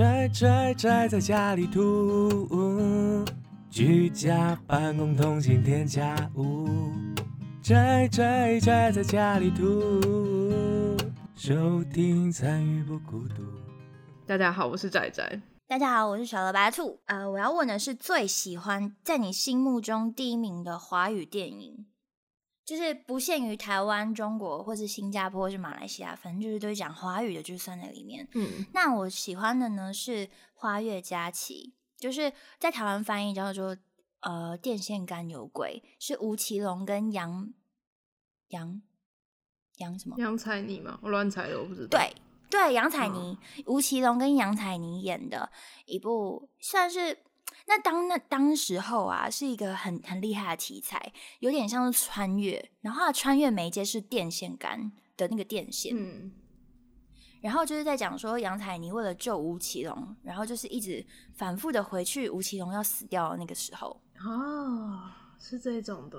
宅宅宅在家里吐，居家办公通勤添家务。宅宅宅在家里吐，收听参与不孤独。大家好，我是宅宅。大家好，我是小萝白兔。呃，我要问的是最喜欢在你心目中第一名的华语电影，就是不限于台湾、中国，或是新加坡，或是马来西亚，反正就是都讲华语的，就算在里面。嗯，那我喜欢的呢是《花月佳期》，就是在台湾翻译叫做呃《电线杆有鬼》，是吴奇隆跟杨杨杨什么？杨采妮嘛，我乱猜的，我不知道。对对，杨采嗯妮、吴奇隆跟杨采妮演的一部，算是那当那当时候啊，是一个很很厉害的题材，有点像是穿越，然后它的穿越媒介是电线杆的那个电线，嗯，然后就是在讲说杨采妮为了救吴奇隆，然后就是一直反复的回去吴奇隆要死掉的那个时候，哦，是这种的。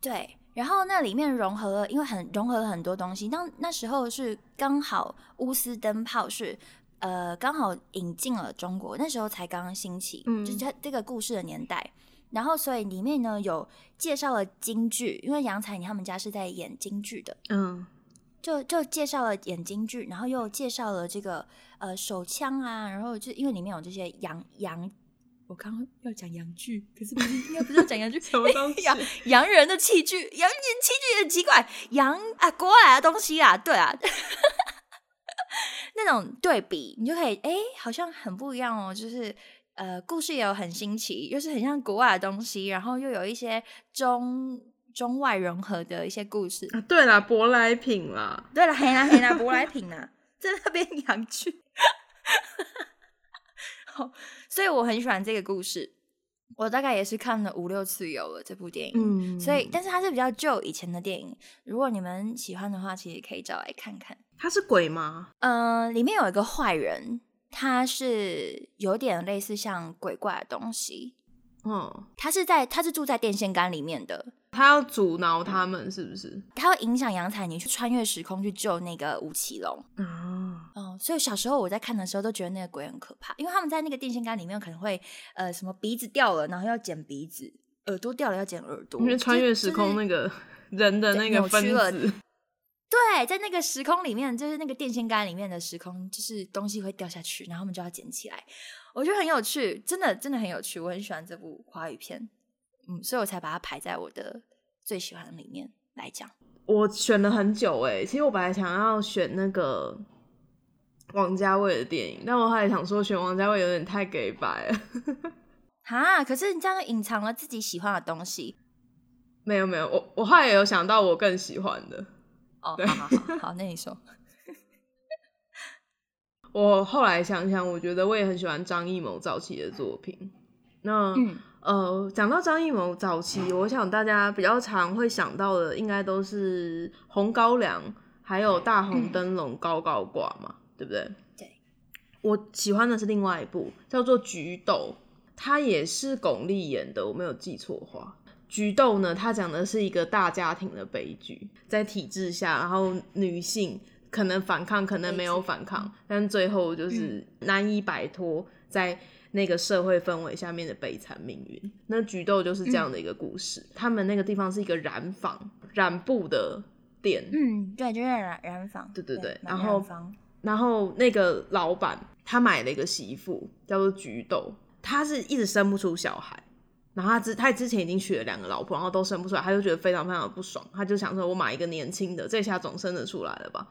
对，然后那里面融合了，因为很融合了很多东西。当那时候是刚好钨丝灯泡是呃刚好引进了中国，那时候才刚刚兴起，嗯就是它这个故事的年代。然后所以里面呢有介绍了京剧，因为杨采妮他们家是在演京剧的，嗯，就就介绍了演京剧，然后又介绍了这个呃手枪啊，然后就因为里面有这些洋洋。我刚刚要讲洋剧，可是不是应该不是要讲洋剧，什么东西？洋洋人的器具，洋人器具很奇怪，洋啊国外的东西啊，对啊，那种对比，你就可以哎、好像很不一样哦，就是呃，故事也有很新奇，又是很像国外的东西，然后又有一些中中外融合的一些故事。啊，对啦，舶来品啦。对了，黑啦黑啦，舶来 品啊，在那边洋剧。好，所以我很喜欢这个故事，我大概也是看了五六次有了这部电影。嗯，所以，但是它是比较旧以前的电影，如果你们喜欢的话，其实可以找来看看。他是鬼吗？呃，里面有一个坏人，他是有点类似像鬼怪的东西，嗯，他是在他是住在电线杆里面的，他要阻挠他们，是不是？他会影响杨采妮去穿越时空去救那个吴奇隆。啊，哦，所以小时候我在看的时候都觉得那个鬼很可怕，因为他们在那个电线杆里面可能会呃什么鼻子掉了，然后要剪鼻子，耳朵掉了要剪耳朵，因为穿越时空。那个 人的那个分子，对，在那个时空里面，就是那个电线杆里面的时空，就是东西会掉下去，然后我们就要捡起来。我觉得很有趣，真的真的很有趣，我很喜欢这部华语片，嗯，所以我才把它排在我的最喜欢的里面来讲。我选了很久哎。其实我本来想要选那个王家卫的电影，但我后来想说选王家卫有点太给白了。哈，可是你这样隐藏了自己喜欢的东西没有没有，我我后来有想到我更喜欢的。哦。好好好好，那你说，我后来想想，我觉得我也很喜欢张艺谋早期的作品。那、嗯呃，讲到张艺谋早期，我想大家比较常会想到的，应该都是《红高粱》还有《大红灯笼高高挂》嘛，对不对？对。我喜欢的是另外一部，叫做《菊豆》，它也是巩俐演的，我没有记错的话。菊豆呢，它讲的是一个大家庭的悲剧，在体制下，然后女性可能反抗，可能没有反抗，但最后就是难以摆脱在那个社会氛围下面的悲惨命运。那菊豆就是这样的一个故事。他们那个地方是一个染坊染布的店，嗯，对，就是染染坊，对对对买然后然后那个老板他买了一个媳妇，叫做菊豆，他是一直生不出小孩，然后他之他之前已经娶了两个老婆，然后都生不出来，他就觉得非常非常的不爽，他就想说，我买一个年轻的，这下总生得出来了吧？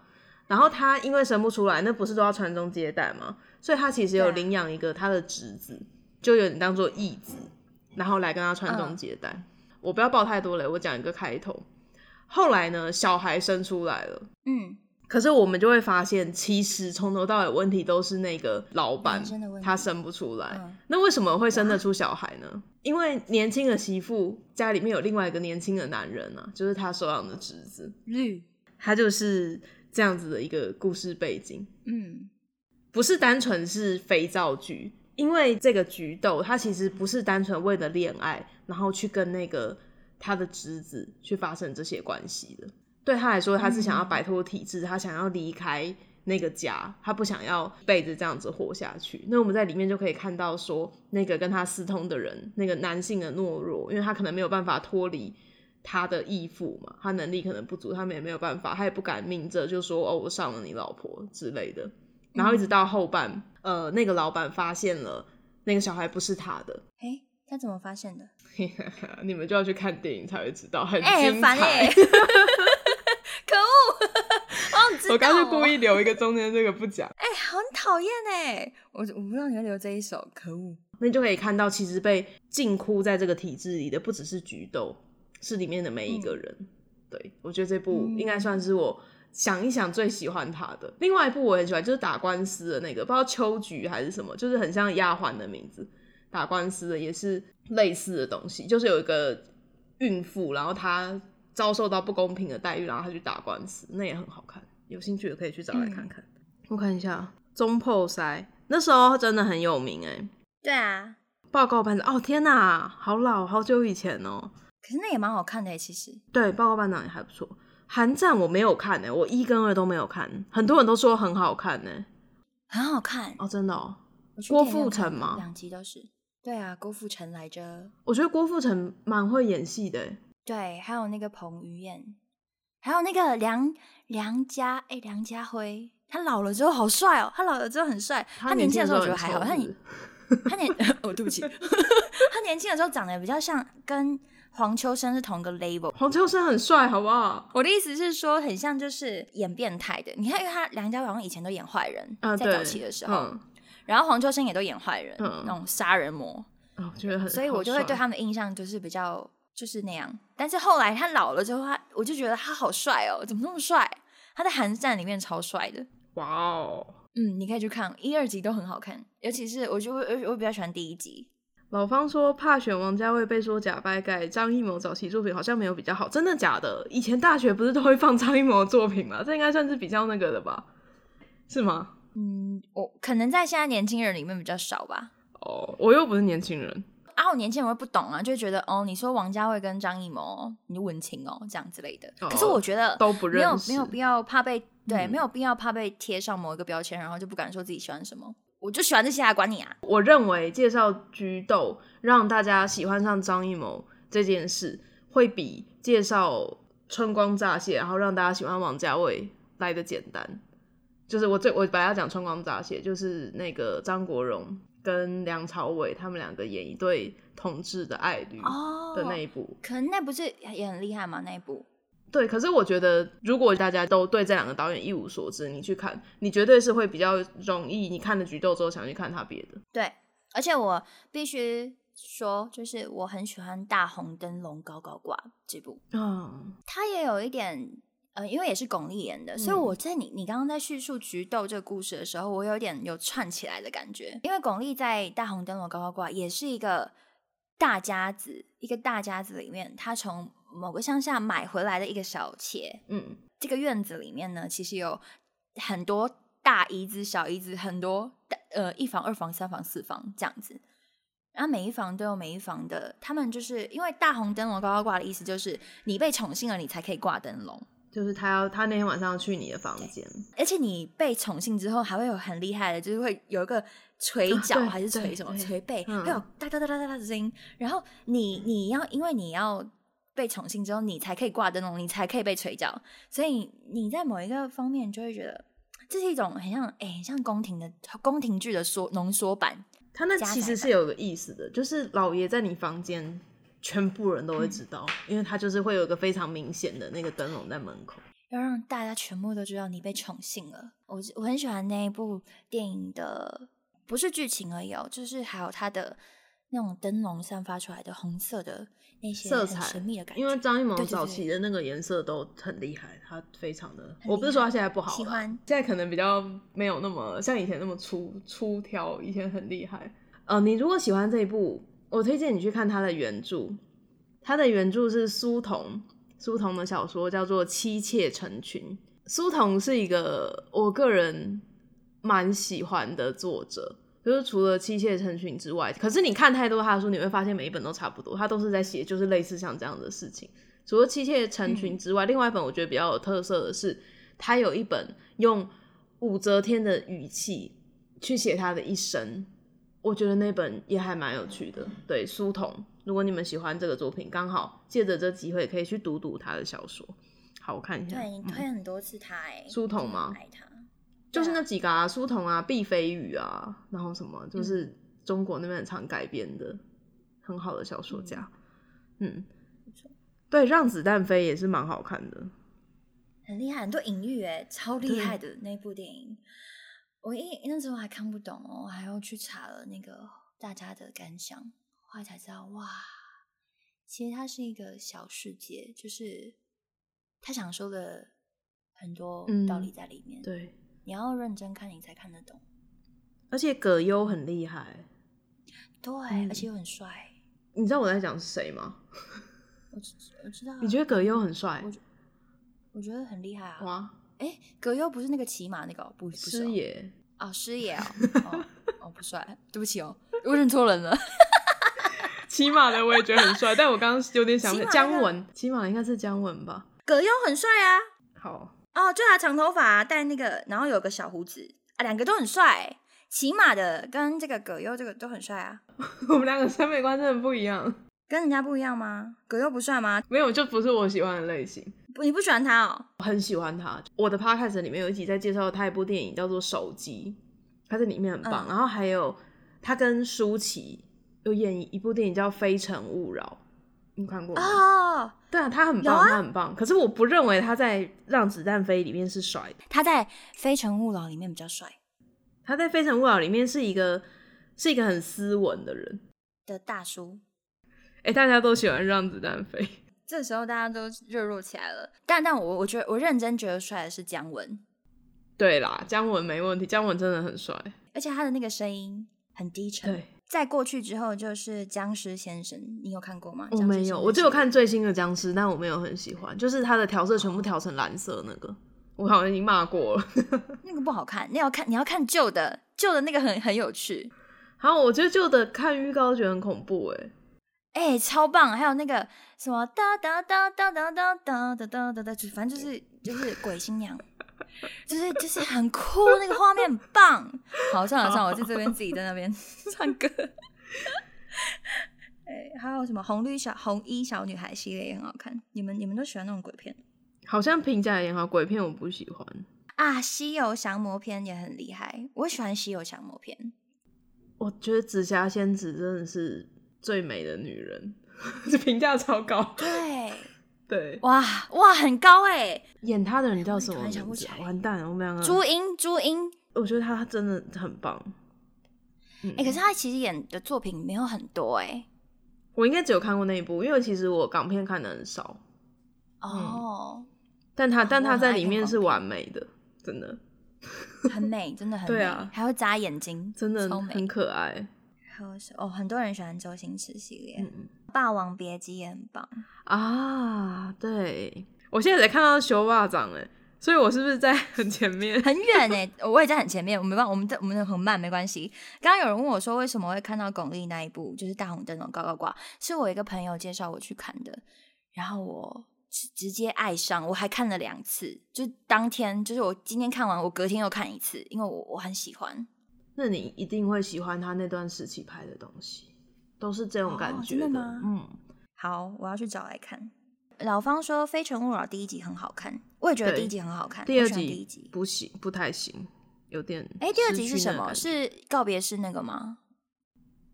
然后他因为生不出来，那不是都要传宗接代吗？所以他其实有领养一个他的侄子，就有点当做义子，然后来跟他传宗嗯接代。我不要爆太多了，我讲一个开头。后来呢，小孩生出来了，嗯，可是我们就会发现，其实从头到尾问题都是那个老板他生不出来。嗯那为什么会生得出小孩呢？因为年轻的媳妇家里面有另外一个年轻的男人啊，就是他收养的侄子，绿，他就是这样子的一个故事背景，嗯不是单纯是肥皂剧。因为这个菊豆，他其实不是单纯为了恋爱，然后去跟那个他的侄子去发生这些关系的。对他来说，他是想要摆脱体制，他想要离开那个家，他不想要背着这样子活下去。那我们在里面就可以看到说，那个跟他私通的人，那个男性的懦弱，因为他可能没有办法脱离他的义父嘛，他能力可能不足，他们也没有办法，他也不敢明着就说哦，我上了你老婆之类的。然后一直到后半，呃，那个老板发现了那个小孩不是他的，哎，他怎么发现的？你们就要去看电影才会知道，很精彩。我刚就故哦意留一个中间这个不讲，哎、很讨厌哎！我我不知道你要留这一首，可恶！那你就可以看到，其实被禁锢在这个体制里的不只是菊豆，是里面的每一个人。对我觉得这部嗯应该算是我想一想最喜欢他的。另外一部我很喜欢，就是打官司的那个，不知道秋菊还是什么，就是很像丫鬟的名字，打官司的也是类似的东西，就是有一个孕妇，然后她遭受到不公平的待遇，然后她去打官司，那也很好看。有兴趣的可以去找来看看。我看一下中破塞，那时候真的很有名哎、对啊，报告班长，哦天哪，好老，好久以前哦。可是那也蛮好看的耶，其实。对，报告班长也还不错。寒战我没有看呢、我一跟二都没有看，很多人都说很好看呢、很好看。哦，真的哦。郭富城吗两集都是。对啊，郭富城来着。我觉得郭富城蛮会演戏的、欸，对，还有那个彭于晏，还有那个梁梁家，哎、梁家辉，他老了之后好帅哦，他老了之后很帅。他年轻的时候我觉得还好，他年他 年哦，对不起，他年轻的时候长得比较像跟黄秋生是同个 label。黄秋生很帅，好不好？我的意思是说，很像就是演变态的。你看，因为他梁家辉好像以前都演坏人，啊，在早期的时候，嗯，然后黄秋生也都演坏人，嗯那种杀人魔，哦我觉得很，所以我就会对他们的印象就是比较就是那样。但是后来他老了之后，他我就觉得他好帅哦，怎么那么帅？他在《寒战》里面超帅的。哇哦。嗯，你可以去看一二集都很好看，尤其是我就我我我比较喜欢第一集。老方说怕选王家卫被说假掰盖，张艺谋早期作品好像没有比较好，真的假的？以前大学不是都会放张艺谋的作品吗？这应该算是比较那个的吧？是吗？嗯，我可能在现在年轻人里面比较少吧。哦，我又不是年轻人，啊，我年轻人会不懂啊，就会觉得哦，你说王家卫跟张艺谋，你文青哦，这样之类的。哦可是我觉得都不没有认识，没有必要怕被对，嗯没有必要怕被贴上某一个标签，然后就不敢说自己喜欢什么。我就喜欢这些啊，管你啊！我认为介绍菊豆让大家喜欢上张艺谋这件事，会比介绍春光乍泄，然后让大家喜欢王家卫来的简单。就是我最我本来要讲春光乍泄，就是那个张国荣跟梁朝伟他们两个演一对同志的爱侣哦的那一部。可能那不是也很厉害吗？那一部对，可是我觉得，如果大家都对这两个导演一无所知，你去看，你绝对是会比较容易，你看了菊豆之后想去看他别的。对，而且我必须说，就是我很喜欢《大红灯笼高高挂》这部，嗯，他也有一点。呃，因为也是巩俐演的，所以嗯我在你你刚刚在叙述菊豆这个故事的时候，我有点有串起来的感觉。因为巩俐在《大红灯笼高高挂》也是一个大家子，一个大家子里面，他从某个乡下买回来的一个小妾，嗯，这个院子里面呢，其实有很多大姨子、小姨子，很多呃一房、二房、三房、四房这样子。然后每一房都有每一房的，他们就是因为大红灯笼高高挂的意思，就是你被宠幸了，你才可以挂灯笼。就是他要他那天晚上要去你的房间，而且你被宠幸之后，还会有很厉害的，就是会有一个捶脚、啊还是捶什么捶背，嗯会有哒哒哒哒哒哒的声音。然后你你要因为你要被宠幸之后，你才可以挂灯笼，你才可以被捶脚。所以你在某一个方面就会觉得，这是一种很像哎、很像宫廷的宫廷剧的缩浓缩版。他那其实是有个意思的，就是老爷在你房间，全部人都会知道，因为他就是会有一个非常明显的那个灯笼在门口。要让大家全部都知道你被宠幸了。我我很喜欢那一部电影的，不是剧情而已哦，就是还有它的那种灯笼散发出来的红色的那些色彩神秘的感觉。因为张艺谋早期的那个颜色都很厉害，他非常的，我不是说他现在不好，喜欢现在可能比较没有那么像以前那么粗粗挑，以前很厉害。呃，你如果喜欢这一部，我推荐你去看他的原著，他的原著是苏童，苏童的小说叫做《妻妾成群》。苏童是一个我个人蛮喜欢的作者，就是除了《妻妾成群》之外，可是你看太多他的书，你会发现每一本都差不多，他都是在写就是类似像这样的事情。除了《妻妾成群》之外，另外一本我觉得比较有特色的是，他有一本用武则天的语气去写他的一生，我觉得那本也还蛮有趣的。对，书童，如果你们喜欢这个作品，刚好借着这机会可以去读读他的小说。好，我看一下，对你嗯推很多次他哎，书童吗就是那几个啊，书童啊，毕飞宇啊，然后什么，嗯就是中国那边很常改编的很好的小说家。嗯，对，让子弹飞也是蛮好看的。很厉害，很多隐喻哎，超厉害的那部电影。我一那时候还看不懂哦，我还要去查了那个大家的感想，后来才知道哇，其实它是一个小世界，就是他想说的很多道理嗯在里面。，对，你要认真看，你才看得懂。而且葛优很厉害。对，嗯而且又很帅。你知道我在讲是谁吗？我知我知道啊，你觉得葛优很帅我？我觉得很厉害啊。哇，哎，葛优不是那个骑马那个哦，不不是哦师爷，哦，师爷哦，哦哦不帅，对不起哦，我认错人了。骑马的我也觉得很帅，但我刚刚有点想姜文，骑马的应该是姜文吧？葛优很帅啊，好，哦，就他长头发、戴那个，然后有个小胡子啊，两个都很帅。骑马的跟这个葛优这个都很帅啊，我们两个审美观真的不一样。跟人家不一样吗？葛优不帅吗？没有，就不是我喜欢的类型。不，你不喜欢他哦？我很喜欢他。我的 podcast 里面有一集在介绍他一部电影，叫做《手机》，他在里面很棒。嗯然后还有他跟舒淇有演一部电影叫《非诚勿扰》，你看过吗？哦，对啊，他很棒，啊他很棒。可是我不认为他在《让子弹飞》里面是帅的，他在《非诚勿扰》里面比较帅他在《非诚勿扰》里面是一个是一个很斯文的人。的大叔。哎、大家都喜欢《让子弹飞》。这时候大家都热络起来了，但但我我觉得我认真觉得帅的是姜文，对啦，姜文没问题，姜文真的很帅。而且他的那个声音很低沉。对，在过去之后就是僵尸先生，你有看过吗？我没有，我只有看最新的僵尸，但我没有很喜欢，就是他的调色全部调成蓝色那个，我好像已经骂过了。那个不好看，你要看你要看旧的，旧的那个很很有趣，然后我觉得旧的看预告觉得很恐怖哎、哎、超棒！还有那个什么哒哒哒哒哒哒哒哒哒哒哒，就反正就是就是鬼新娘，就是就是很酷，那个画面很棒。好，算了算了，我在这边自己在那边 唱歌。哎、还有什么红绿小红衣小女孩系列也很好看，你们你们都喜欢那种鬼片好像评价也很好，鬼片我不喜欢。啊？西游降魔篇也很厉害，我喜欢西游降魔篇。我觉得紫霞仙子真的是最美的女人，这评价超高。对，对，哇哇，很高哎、演他的人叫什么想不名字啊？起来完蛋了，我们两个。朱茵，朱茵，我觉得他真的很棒。嗯。哎、可是他其实演的作品没有很多哎、我应该只有看过那一部，因为其实我港片看的很少，哦，但他但我很爱她在里面是完美的，真的。很美，真的很美，对啊。还会眨眼睛，真的很。可爱。还有哦，很多人喜欢周星驰系列，霸王别姬》也很棒。啊，对，我现在才看到修霸掌哎，所以我是不是在很前面？很远呢，我也在很前面，我没办法，我们在我们很慢，没关系。刚刚有人问我说，为什么会看到巩俐那一部，就是大红灯笼高高挂，是我一个朋友介绍我去看的，然后我直直接爱上，我还看了两次，就当天，就是我今天看完，我隔天又看一次，因为我我很喜欢。那你一定会喜欢他那段时期拍的东西，都是这种感哦觉吗嗯，好，我要去找来看。老方说《非诚勿扰》第一集很好看，我也觉得第一集很好看。第二集第一集，不行，不太行，有点。哎，第二集是什么？是是告别式那个吗？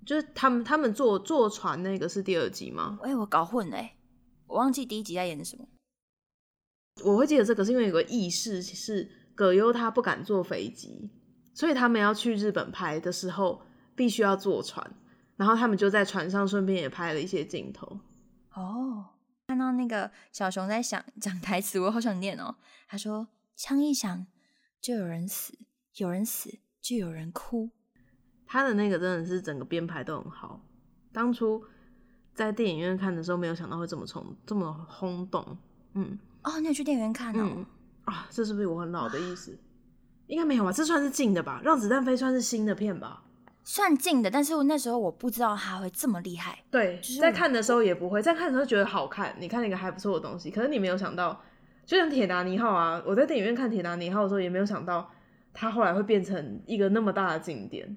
就是他们他们坐坐船那个是第二集吗？哎，我搞混了，哎，我忘记第一集在演什么。我会记得这个是因为有个意识是葛优他不敢坐飞机，所以他们要去日本拍的时候必须要坐船，然后他们就在船上顺便也拍了一些镜头。哦，看到那个小熊在想讲台词，我好想念哦。他说：“枪一响，就有人死；有人死，就有人哭。他的那个真的是整个编排都很好。当初在电影院看的时候，没有想到会这么冲，这么轰动。嗯”哦，你有去电影院看哦？嗯啊，这是不是我很老的意思？应该没有吧？这算是近的吧？让子弹飞算是新的片吧？算近的，但是我那时候我不知道他会这么厉害。对就是，在看的时候也不会，在看的时候觉得好看，你看了一个还不错的东西，可是你没有想到，就像《铁达尼号》啊，我在电影院看《铁达尼号》的时候也没有想到，它后来会变成一个那么大的景点。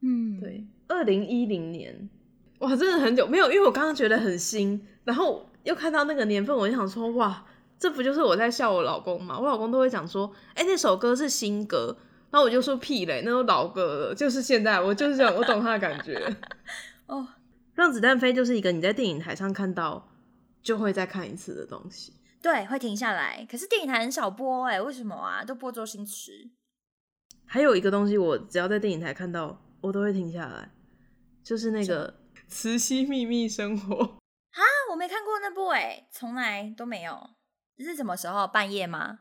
嗯，对，二零一零年，哇，真的很久没有，因为我刚刚觉得很新，然后又看到那个年份，我就想说，哇，这不就是我在笑我老公吗？我老公都会讲说，哎、那首歌是新歌，然后我就说屁嘞，那都老歌了，就是现在，我就是这样，我懂他的感觉。哦，让子弹飞就是一个你在电影台上看到就会再看一次的东西。对，会停下来。可是电影台很少播哎、为什么啊？都播周星驰。还有一个东西，我只要在电影台看到，我都会停下来，就是那个《慈禧秘密生活》。啊，我没看过那部哎、从来都没有。这是什么时候？半夜吗？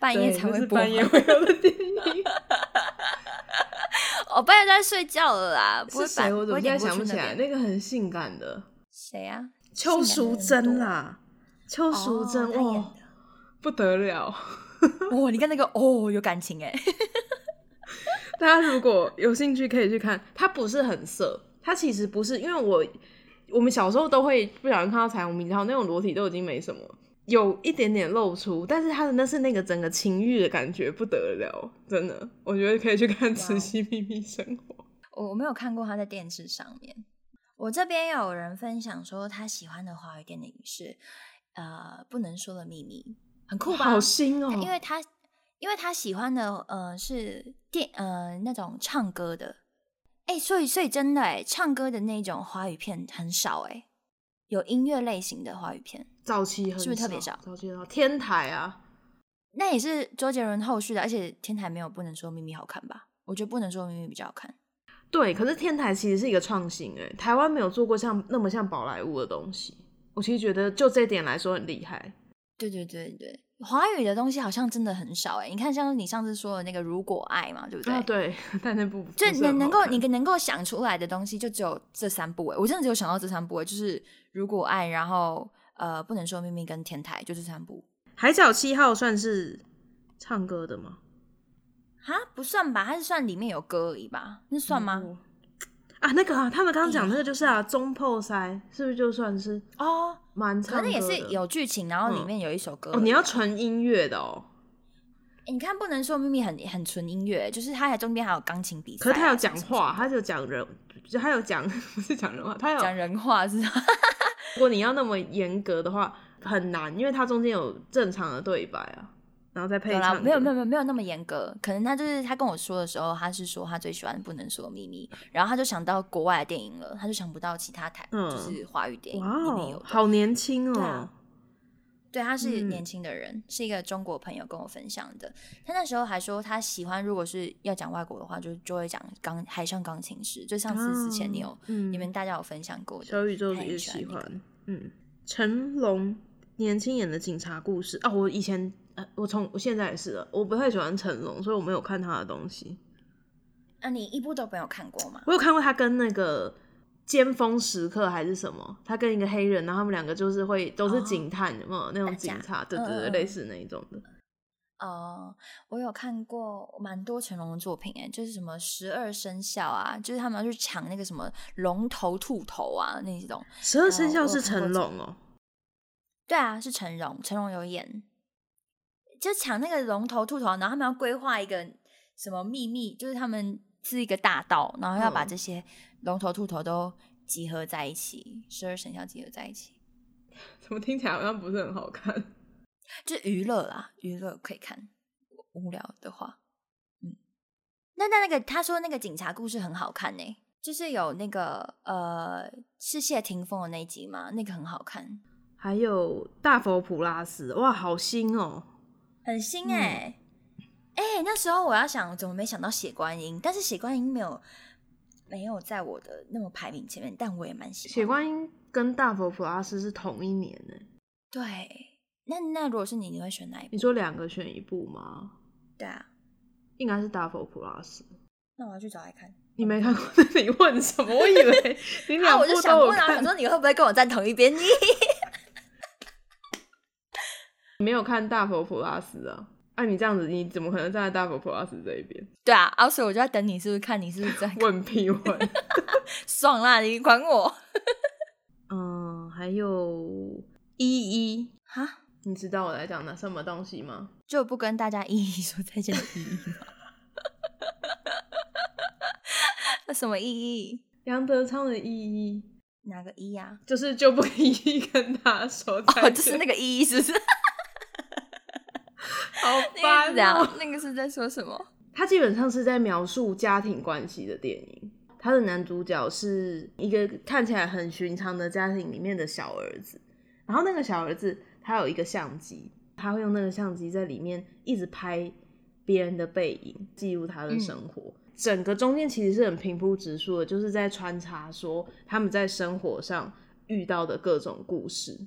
半夜才会播。半夜会有的电影。我半夜在睡觉了啦，不会是谁？我怎么现在想不起来？那个很性感的谁啊？邱淑贞啦。啦，邱淑贞哦不得了！哦，你看那个哦，有感情哎。大家如果有兴趣，可以去看。它不是很色，它其实不是，因为我我们小时候都会不小心看到彩虹明，然后那种裸体都已经没什么，有一点点露出，但是他的那是那个整个情欲的感觉不得了，真的，我觉得可以去看《慈禧秘密生活》。我我没有看过他在电视上面。我这边有人分享说他喜欢的华语电影是呃不能说的秘密，很酷吧？好新哦、因为他因为他喜欢的呃是电呃那种唱歌的，哎、所以所以真的哎，唱歌的那种华语片很少哎，有音乐类型的华语片，早期很是不是特别少少？早期很少，天台啊，那也是周杰伦后续的，而且天台没有不能说秘密好看吧？我觉得不能说秘密比较好看。对，可是天台其实是一个创新，哎，台湾没有做过像那么像宝莱坞的东西。我其实觉得就这点来说很厉害。对对对对，华语的东西好像真的很少哎。你看，像你上次说的那个《如果爱》嘛，对不对？啊，对，但那部就是能能够你能够想出来的东西，就只有这三部哎。我真的只有想到这三部哎，就是《如果爱》，然后呃，不能说秘密跟天台，就是三部。海角七号算是唱歌的吗？哈，不算吧？它是算里面有歌而已吧？那算吗？哦啊，那个啊，他们刚刚讲那个就是啊，中破塞是不是就算是哦，蛮唱歌的？可能也是有剧情，然后里嗯面有一首歌哦，啊。你要纯音乐的哦。欸你看，不能说秘密很很纯音乐，就是它还中间还有钢琴比赛啊、可是他有讲话，他就讲人，就他有讲 不是讲人话，他有讲人话是吧？如果你要那么严格的话，很难，因为它中间有正常的对白啊，然后再配唱。没有没有没有没有那么严格，可能他就是他跟我说的时候，他是说他最喜欢不能说的秘密，然后他就想到国外的电影了，他就想不到其他台、嗯就是华语电影里面有。好年轻哦对他是嗯年轻的人，是一个中国朋友跟我分享的。他那时候还说他喜欢，如果是要讲外国的话，就就会讲钢海上钢琴师。就上次之前你有、嗯你们大家有分享过的，小宇宙他也喜欢，嗯，成龙年轻演的警察故事啊，我以前呃，我从我现在也是了，我不太喜欢成龙，所以我没有看他的东西。啊、你一部都没有看过吗？我有看过他跟那个尖峰时刻还是什么，他跟一个黑人，然后他们两个就是会都是哦。警探，有没有？那种警察？对对对，类似那一种的。哦，我有看过蛮多成龙的作品，哎，就是什么十二生肖啊，就是他们要去抢那个什么龙头兔头啊那种。十二生哦肖是成龙哦、对啊，是成龙，成龙有演，就抢那个龙头兔头，然后他们要规划一个什么秘密，就是他们是一个大道，然后要把嗯。这些龙头兔头都集合在一起，十二生肖集合在一起，怎么听起来好像不是很好看？就是娱乐啦，娱乐可以看，无聊的话，嗯，那那那个他说那个警察故事很好看呢、就是有那个呃是谢霆锋的那一集嘛，那个很好看，还有大佛普拉斯，哇，好新哦、很新哎、哎、那时候我要想，怎么没想到血观音？但是血观音没有没有在我的那么排名前面，但我也蛮喜欢。血观音跟大佛普拉斯是同一年呢、对，那那如果是你，你会选哪一部？你说两个选一部吗？对啊，应该是大佛普拉斯。那我要去找来看。你没看过？你问什么？我以为 你啊，两部我就想问啊，看想。说你会不会跟我站同一边？你 你没有看大佛普拉斯啊？按、你这样子，你怎么可能站在大佛普拉斯这一边？对啊，啊，所以我就在等你，是不是看你是不是在 问屁问。爽啦？你管我 嗯，还有依依，哈？你知道我在讲的什么东西吗？就不跟大家一一说再见的意义吗？那什么意义？杨德昌的一一哪个一呀、就是就不一一跟他说再哦，见，就是那个意义，是不是？好那个是烦哦、怎样？那个是在说什么？他基本上是在描述家庭关系的电影。他的男主角是一个看起来很寻常的家庭里面的小儿子，然后那个小儿子他有一个相机，他会用那个相机在里面一直拍别人的背影，记录他的生活。整个中间其实是很平铺直述的，就是在穿插说他们在生活上遇到的各种故事。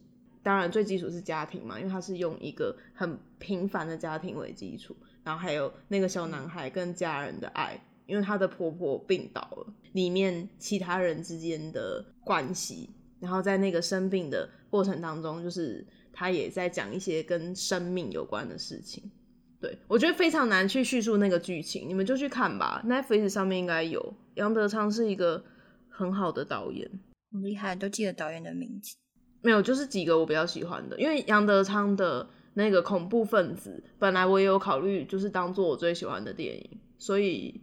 当然，最基础是家庭嘛，因为他是用一个很平凡的家庭为基础，然后还有那个小男孩跟家人的爱，因为他的婆婆病倒了，里面其他人之间的关系，然后在那个生病的过程当中，就是他也在讲一些跟生命有关的事情。对我觉得非常难去叙述那个剧情，你们就去看吧，Netflix 上面应该有。杨德昌是一个很好的导演，很厉害，都记得导演的名字。没有，就是几个我比较喜欢的，因为杨德昌的那个恐怖分子，本来我也有考虑，就是当做我最喜欢的电影，所以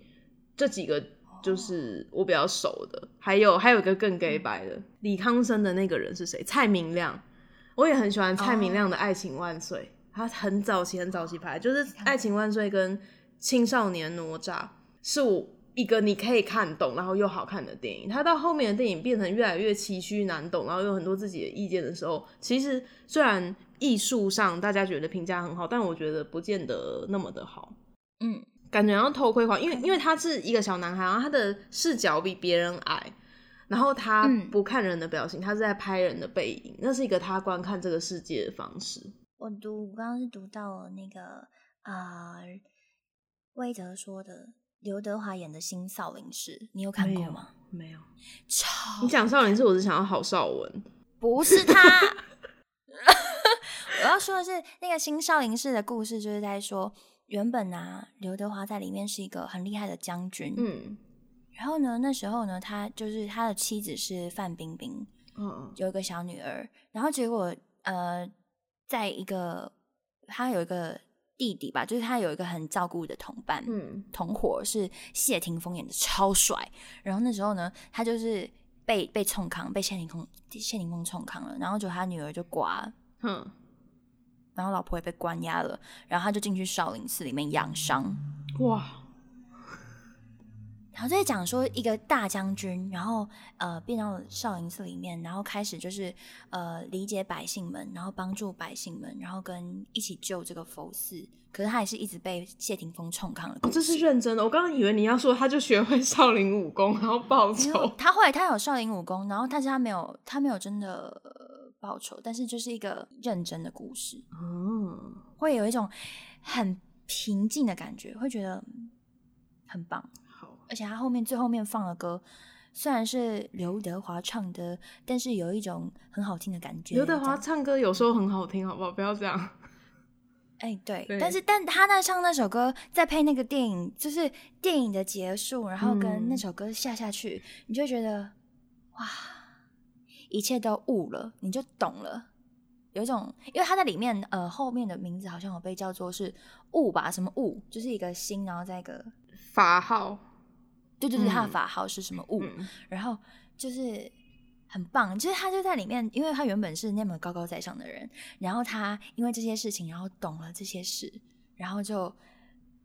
这几个就是我比较熟的。还有还有一个更 gay 白的，李康生的那个人是谁？蔡明亮，我也很喜欢蔡明亮的《爱情万岁》，他很早期很早期拍，就是《爱情万岁》跟《青少年哪吒》是我一个你可以看懂，然后又好看的电影。它到后面的电影变成越来越崎岖难懂，然后有很多自己的意见的时候，其实虽然艺术上大家觉得评价很好，但我觉得不见得那么的好。嗯，感觉像偷窥狂，因为因为他是一个小男孩，然后他的视角比别人矮，然后他嗯不看人的表情，他是在拍人的背影，那是一个他观看这个世界的方式。我读，我刚刚是读到了那个啊，威哲说的刘德华演的《新少林寺》，你有看过吗？没有，超你讲少林寺，我是想要郝邵文。不是他。我要说的是，那个新少林寺的故事，就是在说，原本啊，刘德华在里面是一个很厉害的将军，嗯然后呢，那时候呢，他就是他的妻子是范冰冰，嗯有一个小女儿，然后结果呃，在一个他有一个弟弟吧，就是他有一个很照顾的同伴，嗯同伙是谢霆锋演的，超帅。然后那时候呢，他就是被被冲康，被谢霆锋谢霆锋冲康了，然后就他女儿就挂了，哼，然后老婆也被关押了，然后他就进去少林寺里面养伤。哇，然后在讲说一个大将军，然后呃变到少林寺里面，然后开始就是呃理解百姓们，然后帮助百姓们，然后跟一起救这个佛寺。可是他也是一直被谢霆锋冲康的故哦，事。这是认真的。我刚刚以为你要说他就学会少林武功，然后报仇。他后来他有少林武功，然后但是他没有他没有真的、呃报仇，但是就是一个认真的故事，嗯，会有一种很平静的感觉，会觉得嗯很棒。好，而且他后面最后面放的歌，虽然是刘德华唱的，但是有一种很好听的感觉。刘德华，唱歌有时候很好听，好不好？不要这样。哎、对，对但是但他那唱那首歌，再配那个电影，就是电影的结束，然后跟那嗯首歌下下去，你就觉得哇，一切都悟了，你就懂了。有一种，因为他在里面，呃，后面的名字好像有被叫做是悟吧，什么悟，就是一个心，然后再一个，法号，对对对，他的嗯法号是什么物，嗯然后就是很棒，就是他就在里面，因为他原本是那么高高在上的人，然后他因为这些事情，然后懂了这些事，然后就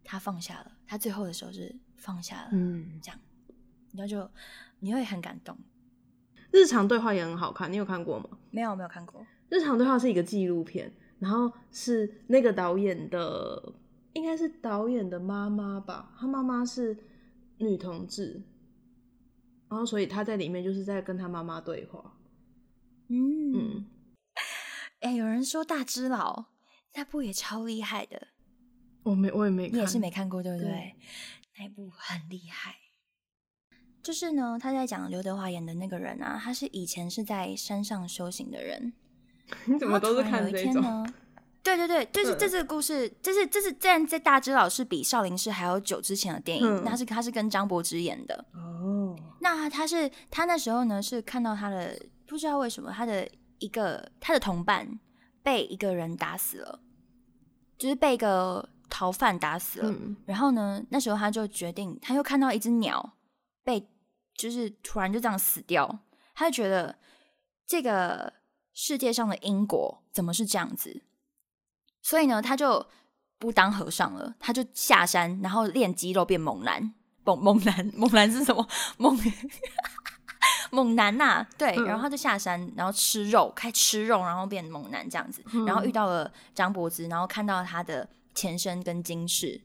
他放下了，他最后的时候是放下了，嗯，这样，然后就你会很感动。日常对话也很好看，你有看过吗？没有没有看过，日常对话是一个纪录片，然后是那个导演的，应该是导演的妈妈吧，他妈妈是女同志，然后所以他在里面就是在跟他妈妈对话。嗯嗯，哎、有人说大只佬那部也超厉害的，我没我也没看，你也是没看过对不对？对那一部很厉害。就是呢，他在讲刘德华演的那个人啊，他是以前是在山上修行的人，你 怎么都是看这种？对对对，就是嗯这这个故事，这是这是这然在大只老师比少林寺还要久之前的电影，嗯那是他是跟张柏芝演的。哦，那他是他那时候呢是看到他的不知道为什么他的一个他的同伴被一个人打死了，就是被一个逃犯打死了。嗯然后呢，那时候他就决定，他又看到一只鸟被就是突然就这样死掉，他就觉得这个世界上的因果怎么是这样子？所以呢，他就不当和尚了，他就下山，然后练肌肉变猛男。猛猛男，猛男是什么？猛 猛男呐、对，嗯然后他就下山，然后吃肉，开始吃肉，然后变猛男这样子，然后遇到了张柏芝，然后看到他的前身跟今世，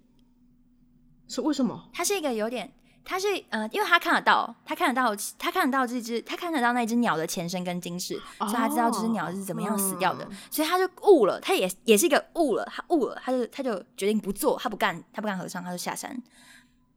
是为什么？他是一个有点，他是呃，因为他看得到，他看得到，他看得到这只，他看得到那只鸟的前身跟今世，所以他知道这只鸟是怎么样死掉的，嗯所以他就悟了，他也也是一个悟了，他悟了，他就他就决定不做，他不干，他不干和尚，他就下山，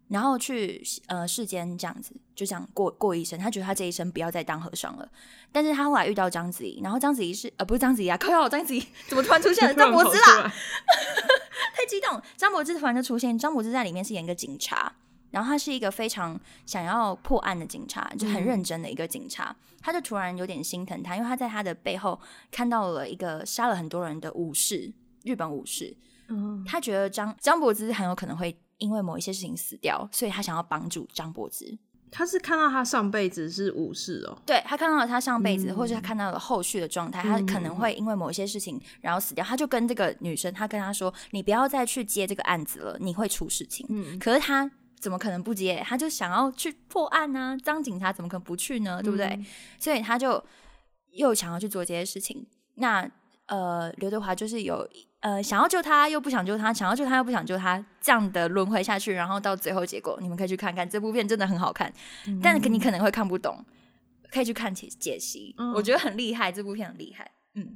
然后去呃世间这样子，就这样过过一生，他觉得他这一生不要再当和尚了，但是他后来遇到章子怡，然后章子怡是呃不是章子怡啊，靠要章子怡怎么突然出现了 张柏芝啦？啦，太激动！张柏芝突然就出现，张柏芝在里面是演一个警察，然后他是一个非常想要破案的警察，就很认真的一个警察。他就突然有点心疼他，因为他在他的背后看到了一个杀了很多人的武士，日本武士。嗯，他觉得张张柏芝很有可能会因为某一些事情死掉，所以他想要帮助张柏芝。他是看到他上辈子是武士哦，对他看到了他上辈子，嗯或者他看到了后续的状态，他可能嗯会因为某一些事情然后死掉。他就跟这个女生，他跟他说：“你不要再去接这个案子了，你会出事情。嗯，可是他怎么可能不接？他就想要去破案呢、当警察怎么可能不去呢？对不对？嗯所以他就又想要去做这些事情。那呃，刘德华就是有呃想要救他又不想救他，想要救他又不想救他，这样的轮回下去，然后到最后结果，你们可以去看看这部片，真的很好看，但是你可能会看不懂，可以去看解解析，嗯我觉得很厉害，这部片很厉害。嗯，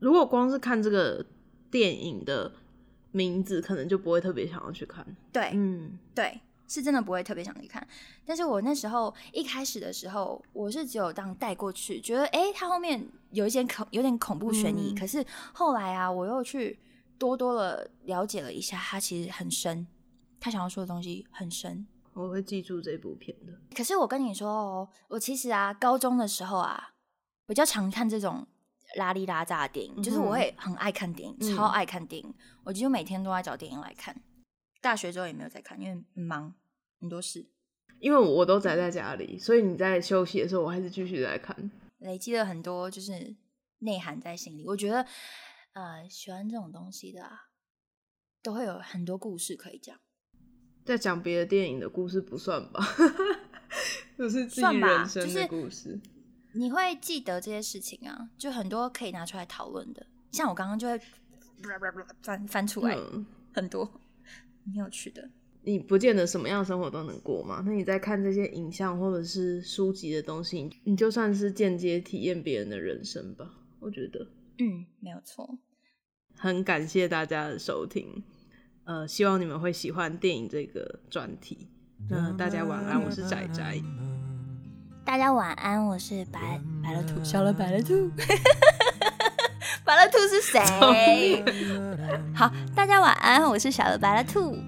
如果光是看这个电影的名字，可能就不会特别想要去看。对，嗯，对，是真的不会特别想去看。但是我那时候一开始的时候，我是只有当带过去，觉得哎，它后面有一些恐有点恐怖悬疑。嗯可是后来啊，我又去多多的了解了一下，它其实很深，他想要说的东西很深。我会记住这部片的。可是我跟你说哦，我其实啊，高中的时候啊，比较常看这种拉里拉杂的电影，就是我会很爱看电影，嗯超爱看电影，我几乎每天都在找电影来看。大学之后也没有再看，因为忙，很多事。因为我都宅在家里，所以你在休息的时候，我还是继续在看。累积了很多就是内涵在心里。我觉得，呃，喜欢这种东西的啊，都会有很多故事可以讲。在讲别的电影的故事不算吧，就是自己人生的就是故事。你会记得这些事情啊，就很多可以拿出来讨论的。像我刚刚就会 翻翻出来嗯，很多很有趣的。你不见得什么样的生活都能过嘛。那你在看这些影像或者是书籍的东西，你就算是间接体验别人的人生吧。我觉得嗯，没有错。很感谢大家的收听，呃，希望你们会喜欢电影这个专题。那大家晚安，我是仔仔。大家晚安，我是白白了兔，小了白了兔。白乐兔是谁？好，大家晚安，我是小了白乐兔。